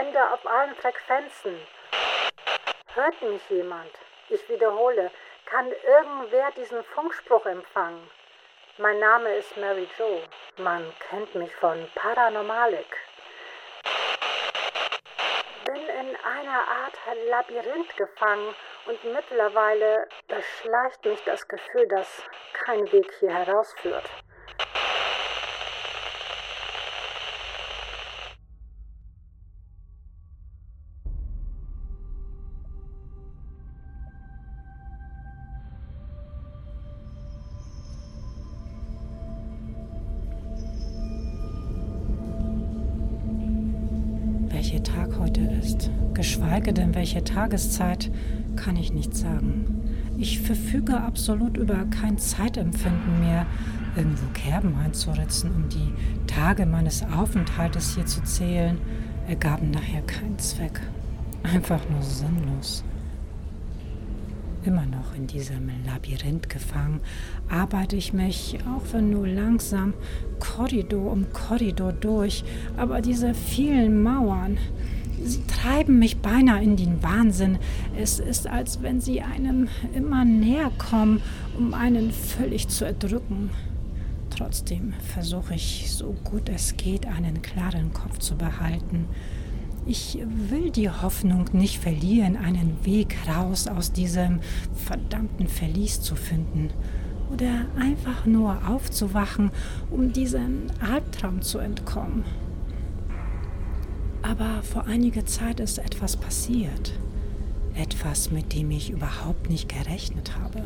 sende auf allen Frequenzen. Hört mich jemand? Ich wiederhole, kann irgendwer diesen Funkspruch empfangen? Mein Name ist Mary Jo. Man kennt mich von Paranormalik. Bin in einer Art Labyrinth gefangen und mittlerweile beschleicht mich das Gefühl, dass kein Weg hier herausführt. Welcher Tag heute ist, geschweige denn welche Tageszeit, kann ich nicht sagen. Ich verfüge absolut über kein Zeitempfinden mehr, irgendwo Kerben einzuritzen, um die Tage meines Aufenthaltes hier zu zählen, ergaben nachher keinen Zweck. Einfach nur sinnlos. Immer noch in diesem Labyrinth gefangen, arbeite ich mich, auch wenn nur langsam, Korridor um Korridor durch, aber diese vielen Mauern, sie treiben mich beinahe in den Wahnsinn. Es ist, als wenn sie einem immer näher kommen, um einen völlig zu erdrücken. Trotzdem versuche ich, so gut es geht, einen klaren Kopf zu behalten ich will die Hoffnung nicht verlieren, einen Weg raus aus diesem verdammten Verlies zu finden. Oder einfach nur aufzuwachen, um diesem Albtraum zu entkommen. Aber vor einiger Zeit ist etwas passiert. Etwas, mit dem ich überhaupt nicht gerechnet habe.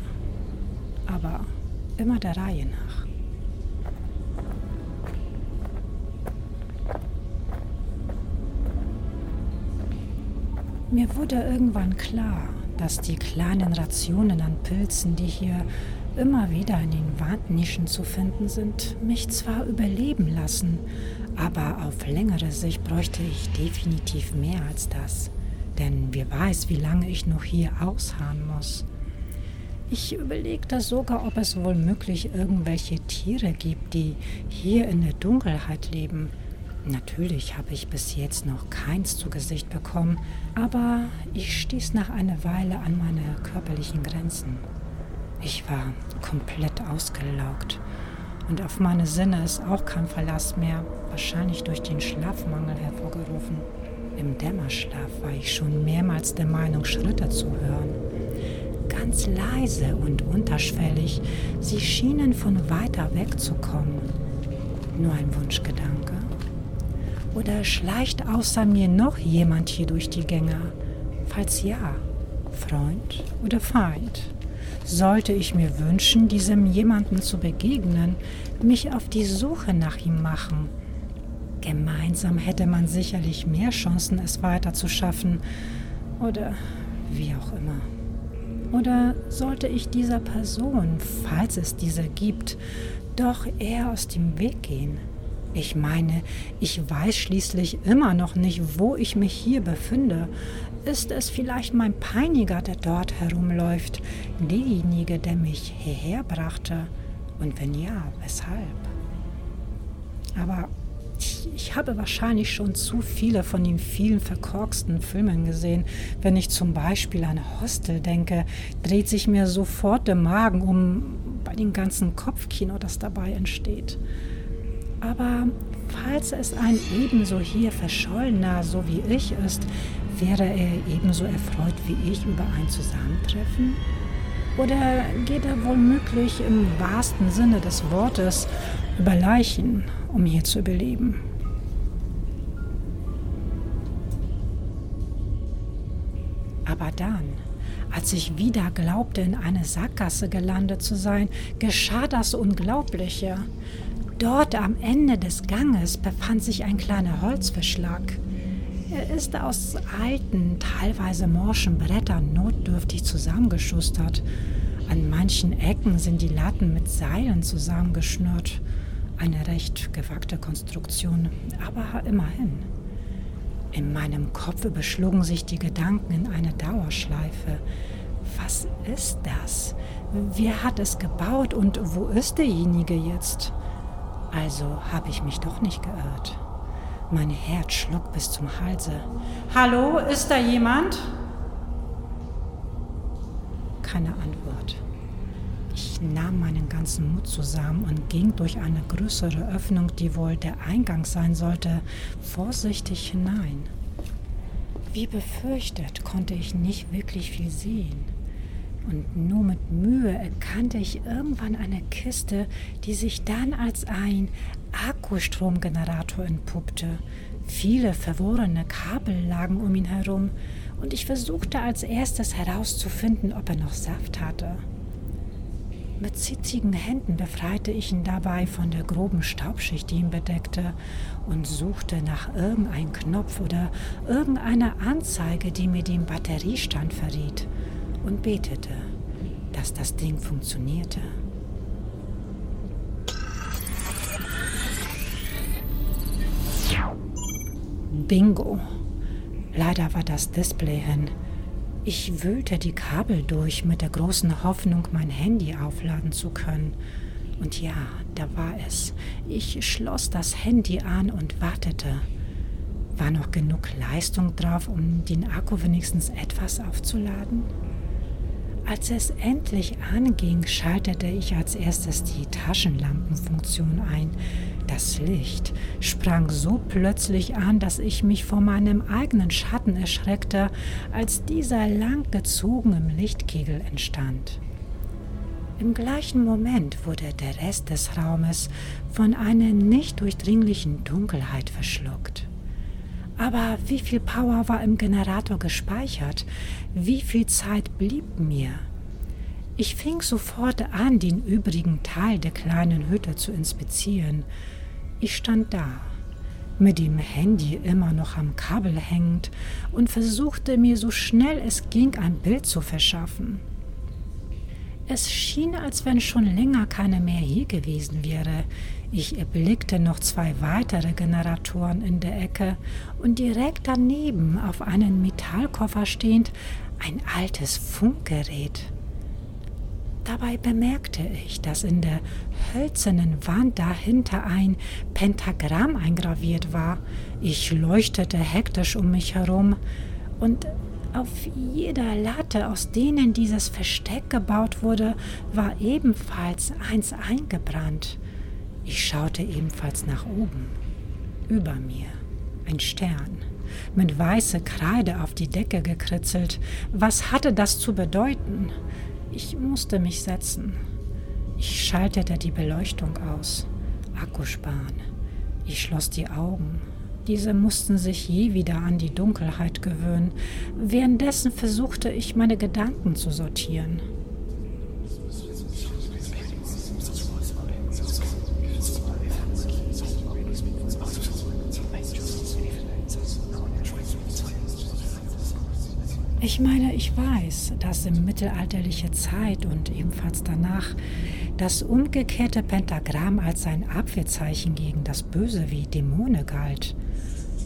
Aber immer der Reihe nach. Mir wurde irgendwann klar, dass die kleinen Rationen an Pilzen, die hier immer wieder in den Wandnischen zu finden sind, mich zwar überleben lassen, aber auf längere Sicht bräuchte ich definitiv mehr als das. Denn wer weiß, wie lange ich noch hier ausharren muss. Ich überlegte sogar, ob es wohl möglich irgendwelche Tiere gibt, die hier in der Dunkelheit leben Natürlich habe ich bis jetzt noch keins zu Gesicht bekommen, aber ich stieß nach einer Weile an meine körperlichen Grenzen. Ich war komplett ausgelaugt und auf meine Sinne ist auch kein Verlass mehr, wahrscheinlich durch den Schlafmangel hervorgerufen. Im Dämmerschlaf war ich schon mehrmals der Meinung, Schritte zu hören. Ganz leise und unterschwellig, sie schienen von weiter weg zu kommen. Nur ein Wunschgedanke. Oder schleicht außer mir noch jemand hier durch die Gänge? Falls ja, Freund oder Feind? Sollte ich mir wünschen, diesem jemanden zu begegnen, mich auf die Suche nach ihm machen? Gemeinsam hätte man sicherlich mehr Chancen, es weiter zu schaffen. Oder wie auch immer. Oder sollte ich dieser Person, falls es diese gibt, doch eher aus dem Weg gehen? Ich meine, ich weiß schließlich immer noch nicht, wo ich mich hier befinde. Ist es vielleicht mein Peiniger, der dort herumläuft, derjenige, der mich hierher brachte? Und wenn ja, weshalb? Aber ich, ich, habe wahrscheinlich schon zu viele von den vielen verkorksten Filmen gesehen. Wenn ich zum Beispiel an Hostel denke, dreht sich mir sofort der Magen um bei dem ganzen Kopfkino, das dabei entsteht. Aber falls es ein ebenso hier Verschollener so wie ich ist, wäre er ebenso erfreut wie ich über ein Zusammentreffen? Oder geht er womöglich im wahrsten Sinne des Wortes über Leichen, um hier zu überleben? Aber dann, als ich wieder glaubte, in eine Sackgasse gelandet zu sein, geschah das Unglaubliche. Dort am Ende des Ganges befand sich ein kleiner Holzverschlag. Er ist aus alten, teilweise morschen Brettern notdürftig zusammengeschustert. An manchen Ecken sind die Latten mit Seilen zusammengeschnürt. Eine recht gewagte Konstruktion, aber immerhin. In meinem Kopf überschlugen sich die Gedanken in eine Dauerschleife. Was ist das? Wer hat es gebaut und wo ist derjenige jetzt? Also habe ich mich doch nicht geirrt. Mein Herz schlug bis zum Halse. Hallo, ist da jemand? Keine Antwort. Ich nahm meinen ganzen Mut zusammen und ging durch eine größere Öffnung, die wohl der Eingang sein sollte, vorsichtig hinein. Wie befürchtet konnte ich nicht wirklich viel sehen und nur mit Mühe erkannte ich irgendwann eine Kiste, die sich dann als ein Akkustromgenerator entpuppte. Viele verworrene Kabel lagen um ihn herum und ich versuchte als erstes herauszufinden, ob er noch Saft hatte. Mit zittrigen Händen befreite ich ihn dabei von der groben Staubschicht, die ihn bedeckte, und suchte nach irgendeinem Knopf oder irgendeiner Anzeige, die mir den Batteriestand verriet und betete, dass das Ding funktionierte. Bingo. Leider war das Display hin. Ich wühlte die Kabel durch mit der großen Hoffnung, mein Handy aufladen zu können. Und ja, da war es. Ich schloss das Handy an und wartete. War noch genug Leistung drauf, um den Akku wenigstens etwas aufzuladen? Als es endlich anging, schaltete ich als erstes die Taschenlampenfunktion ein. Das Licht sprang so plötzlich an, dass ich mich vor meinem eigenen Schatten erschreckte, als dieser langgezogen im Lichtkegel entstand. Im gleichen Moment wurde der Rest des Raumes von einer nicht durchdringlichen Dunkelheit verschluckt. Aber wie viel Power war im Generator gespeichert? Wie viel Zeit blieb mir? Ich fing sofort an, den übrigen Teil der kleinen Hütte zu inspizieren. Ich stand da, mit dem Handy immer noch am Kabel hängend und versuchte mir so schnell es ging ein Bild zu verschaffen. Es schien, als wenn schon länger keiner mehr hier gewesen wäre. Ich erblickte noch zwei weitere Generatoren in der Ecke und direkt daneben, auf einem Metallkoffer stehend, ein altes Funkgerät. Dabei bemerkte ich, dass in der hölzernen Wand dahinter ein Pentagramm eingraviert war. Ich leuchtete hektisch um mich herum und auf jeder Latte, aus denen dieses Versteck gebaut wurde, war ebenfalls eins eingebrannt. Ich schaute ebenfalls nach oben. Über mir ein Stern, mit weißer Kreide auf die Decke gekritzelt. Was hatte das zu bedeuten? Ich musste mich setzen. Ich schaltete die Beleuchtung aus. Akku sparen. Ich schloss die Augen. Diese mussten sich je wieder an die Dunkelheit gewöhnen. Währenddessen versuchte ich, meine Gedanken zu sortieren. Ich meine, ich weiß, dass im mittelalterliche Zeit und ebenfalls danach das umgekehrte Pentagramm als ein Abwehrzeichen gegen das Böse wie Dämone galt.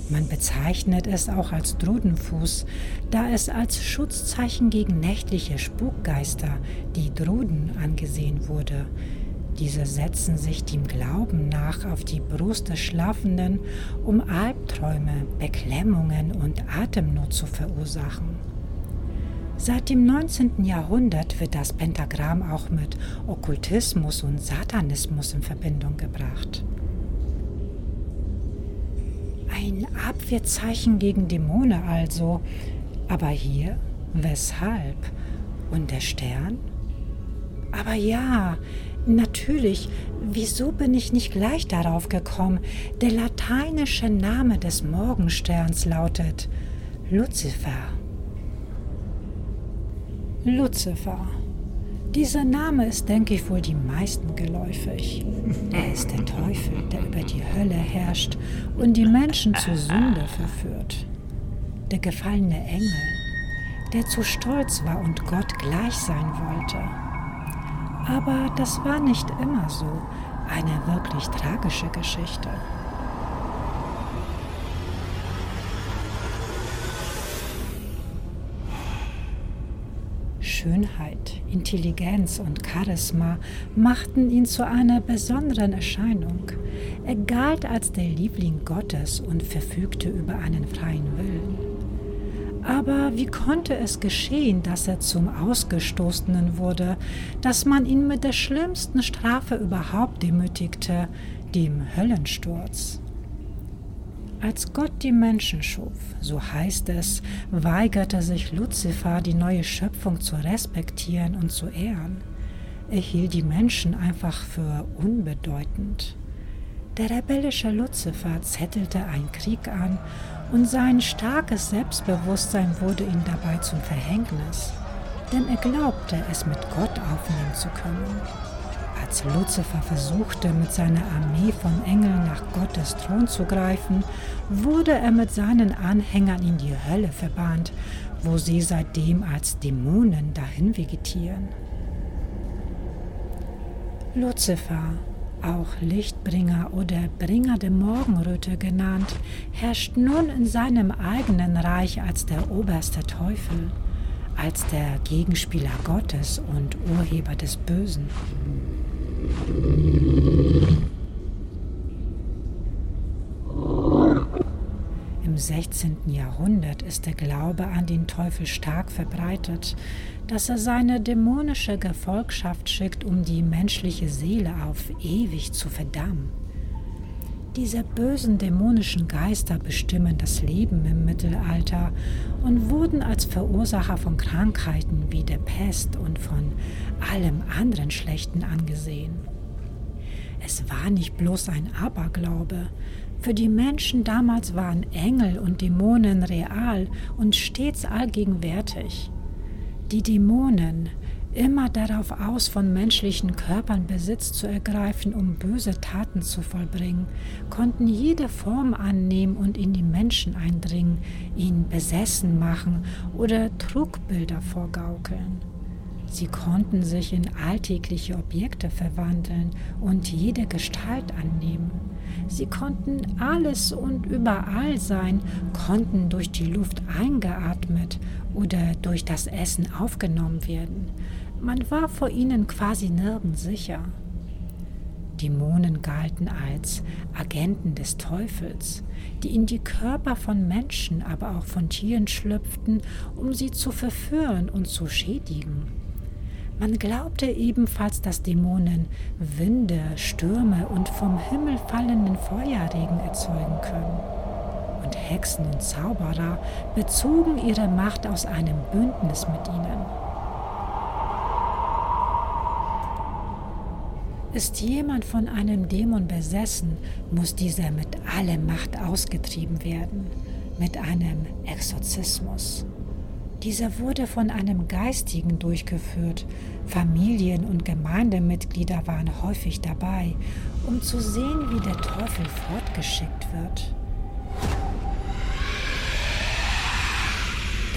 Man bezeichnet es auch als Drudenfuß, da es als Schutzzeichen gegen nächtliche Spukgeister, die Druden, angesehen wurde. Diese setzen sich dem Glauben nach auf die Brust des Schlafenden, um Albträume, Beklemmungen und Atemnot zu verursachen. Seit dem 19. Jahrhundert wird das Pentagramm auch mit Okkultismus und Satanismus in Verbindung gebracht. Ein Abwehrzeichen gegen Dämonen also. Aber hier, weshalb? Und der Stern? Aber ja, natürlich, wieso bin ich nicht gleich darauf gekommen? Der lateinische Name des Morgensterns lautet Luzifer. Luzifer. Dieser Name ist, denke ich, wohl die meisten geläufig. Er ist der Teufel, der über die Hölle herrscht und die Menschen zur Sünde verführt. Der gefallene Engel, der zu stolz war und Gott gleich sein wollte. Aber das war nicht immer so. Eine wirklich tragische Geschichte. Schönheit, Intelligenz und Charisma machten ihn zu einer besonderen Erscheinung. Er galt als der Liebling Gottes und verfügte über einen freien Willen. Aber wie konnte es geschehen, dass er zum Ausgestoßenen wurde, dass man ihn mit der schlimmsten Strafe überhaupt demütigte, dem Höllensturz? Als Gott die Menschen schuf, so heißt es, weigerte sich Luzifer, die neue Schöpfung zu respektieren und zu ehren. Er hielt die Menschen einfach für unbedeutend. Der rebellische Luzifer zettelte einen Krieg an und sein starkes Selbstbewusstsein wurde ihm dabei zum Verhängnis, denn er glaubte, es mit Gott aufnehmen zu können. Als Luzifer versuchte, mit seiner Armee von Engeln nach Gottes Thron zu greifen, wurde er mit seinen Anhängern in die Hölle verbannt, wo sie seitdem als Dämonen dahin vegetieren. Luzifer, auch Lichtbringer oder Bringer der Morgenröte genannt, herrscht nun in seinem eigenen Reich als der oberste Teufel, als der Gegenspieler Gottes und Urheber des Bösen. Im 16. Jahrhundert ist der Glaube an den Teufel stark verbreitet, dass er seine dämonische Gefolgschaft schickt, um die menschliche Seele auf ewig zu verdammen. Diese bösen dämonischen Geister bestimmen das Leben im Mittelalter und wurden als Verursacher von Krankheiten wie der Pest und von allem anderen Schlechten angesehen. Es war nicht bloß ein Aberglaube. Für die Menschen damals waren Engel und Dämonen real und stets allgegenwärtig. Die Dämonen, immer darauf aus, von menschlichen Körpern Besitz zu ergreifen, um böse Taten zu vollbringen, konnten jede Form annehmen und in die Menschen eindringen, ihn besessen machen oder Trugbilder vorgaukeln. Sie konnten sich in alltägliche Objekte verwandeln und jede Gestalt annehmen. Sie konnten alles und überall sein, konnten durch die Luft eingeatmet oder durch das Essen aufgenommen werden. Man war vor ihnen quasi nirgends sicher. Dämonen galten als Agenten des Teufels, die in die Körper von Menschen, aber auch von Tieren schlüpften, um sie zu verführen und zu schädigen. Man glaubte ebenfalls, dass Dämonen Winde, Stürme und vom Himmel fallenden Feuerregen erzeugen können. Und Hexen und Zauberer bezogen ihre Macht aus einem Bündnis mit ihnen. Ist jemand von einem Dämon besessen, muss dieser mit aller Macht ausgetrieben werden, mit einem Exorzismus. Dieser wurde von einem Geistigen durchgeführt. Familien und Gemeindemitglieder waren häufig dabei, um zu sehen, wie der Teufel fortgeschickt wird.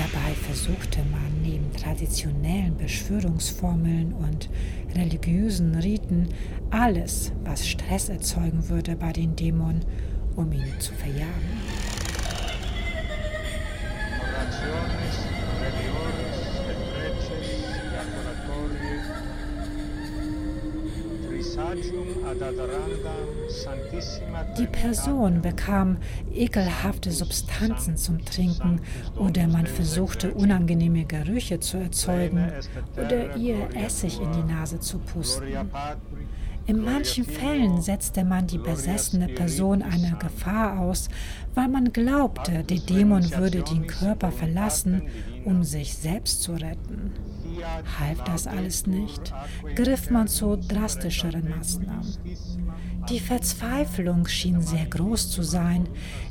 Dabei versuchte man neben traditionellen Beschwörungsformeln und religiösen Riten alles, was Stress erzeugen würde bei den Dämonen, um ihn zu verjagen. Die Person bekam ekelhafte Substanzen zum Trinken oder man versuchte unangenehme Gerüche zu erzeugen oder ihr Essig in die Nase zu pusten. In manchen Fällen setzte man die besessene Person einer Gefahr aus, weil man glaubte, der Dämon würde den Körper verlassen, um sich selbst zu retten. Half das alles nicht, griff man zu drastischeren Maßnahmen. Die Verzweiflung schien sehr groß zu sein,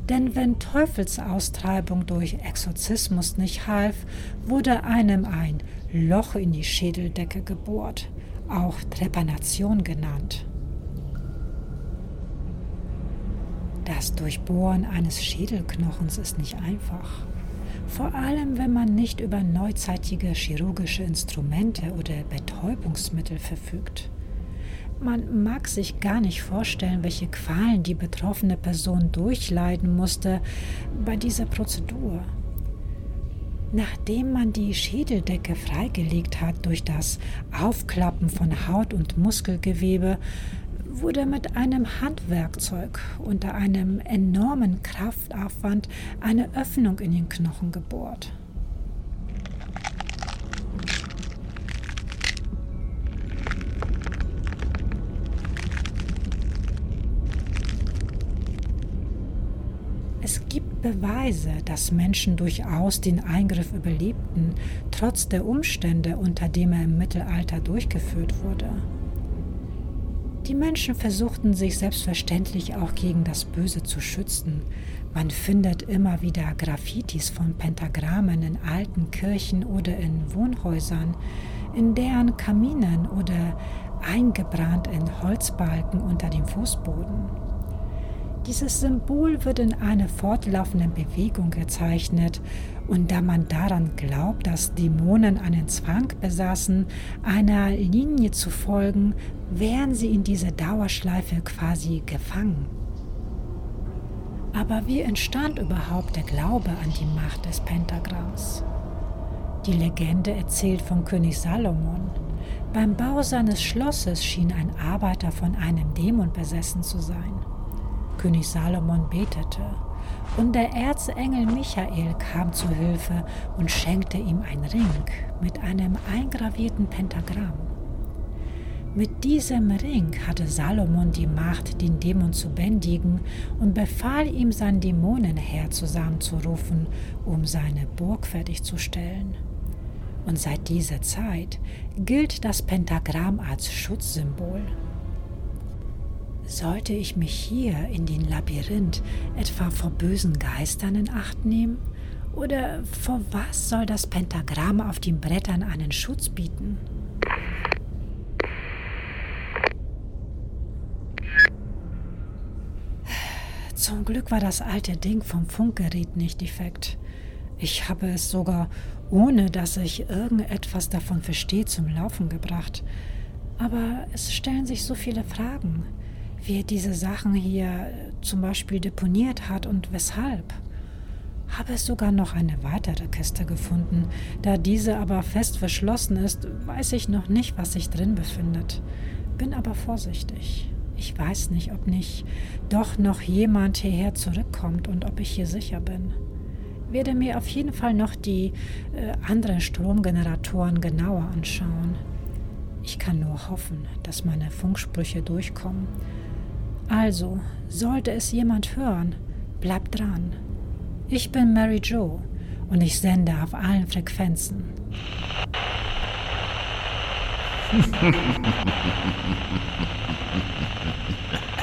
denn wenn Teufelsaustreibung durch Exorzismus nicht half, wurde einem ein Loch in die Schädeldecke gebohrt, auch Trepanation genannt. Das Durchbohren eines Schädelknochens ist nicht einfach vor allem wenn man nicht über neuzeitige chirurgische Instrumente oder Betäubungsmittel verfügt. Man mag sich gar nicht vorstellen, welche Qualen die betroffene Person durchleiden musste bei dieser Prozedur. Nachdem man die Schädeldecke freigelegt hat durch das Aufklappen von Haut und Muskelgewebe, wurde mit einem Handwerkzeug unter einem enormen Kraftaufwand eine Öffnung in den Knochen gebohrt. Es gibt Beweise, dass Menschen durchaus den Eingriff überlebten, trotz der Umstände, unter denen er im Mittelalter durchgeführt wurde. Die Menschen versuchten sich selbstverständlich auch gegen das Böse zu schützen. Man findet immer wieder Graffitis von Pentagrammen in alten Kirchen oder in Wohnhäusern, in deren Kaminen oder eingebrannt in Holzbalken unter dem Fußboden. Dieses Symbol wird in einer fortlaufenden Bewegung gezeichnet und da man daran glaubt, dass Dämonen einen Zwang besaßen, einer Linie zu folgen, wären sie in dieser Dauerschleife quasi gefangen. Aber wie entstand überhaupt der Glaube an die Macht des Pentagramms? Die Legende erzählt von König Salomon. Beim Bau seines Schlosses schien ein Arbeiter von einem Dämon besessen zu sein. König Salomon betete, und der Erzengel Michael kam zu Hilfe und schenkte ihm einen Ring mit einem eingravierten Pentagramm. Mit diesem Ring hatte Salomon die Macht, den Dämon zu bändigen und befahl ihm, sein Dämonenheer zusammenzurufen, um seine Burg fertigzustellen. Und seit dieser Zeit gilt das Pentagramm als Schutzsymbol. Sollte ich mich hier in den Labyrinth etwa vor bösen Geistern in Acht nehmen? Oder vor was soll das Pentagramm auf den Brettern einen Schutz bieten? Zum Glück war das alte Ding vom Funkgerät nicht defekt. Ich habe es sogar, ohne dass ich irgendetwas davon verstehe, zum Laufen gebracht. Aber es stellen sich so viele Fragen wie er diese Sachen hier äh, zum Beispiel deponiert hat und weshalb. Habe es sogar noch eine weitere Kiste gefunden. Da diese aber fest verschlossen ist, weiß ich noch nicht, was sich drin befindet. Bin aber vorsichtig. Ich weiß nicht, ob nicht doch noch jemand hierher zurückkommt und ob ich hier sicher bin. Werde mir auf jeden Fall noch die äh, anderen Stromgeneratoren genauer anschauen. Ich kann nur hoffen, dass meine Funksprüche durchkommen also, sollte es jemand hören, bleibt dran. Ich bin Mary Jo und ich sende auf allen Frequenzen.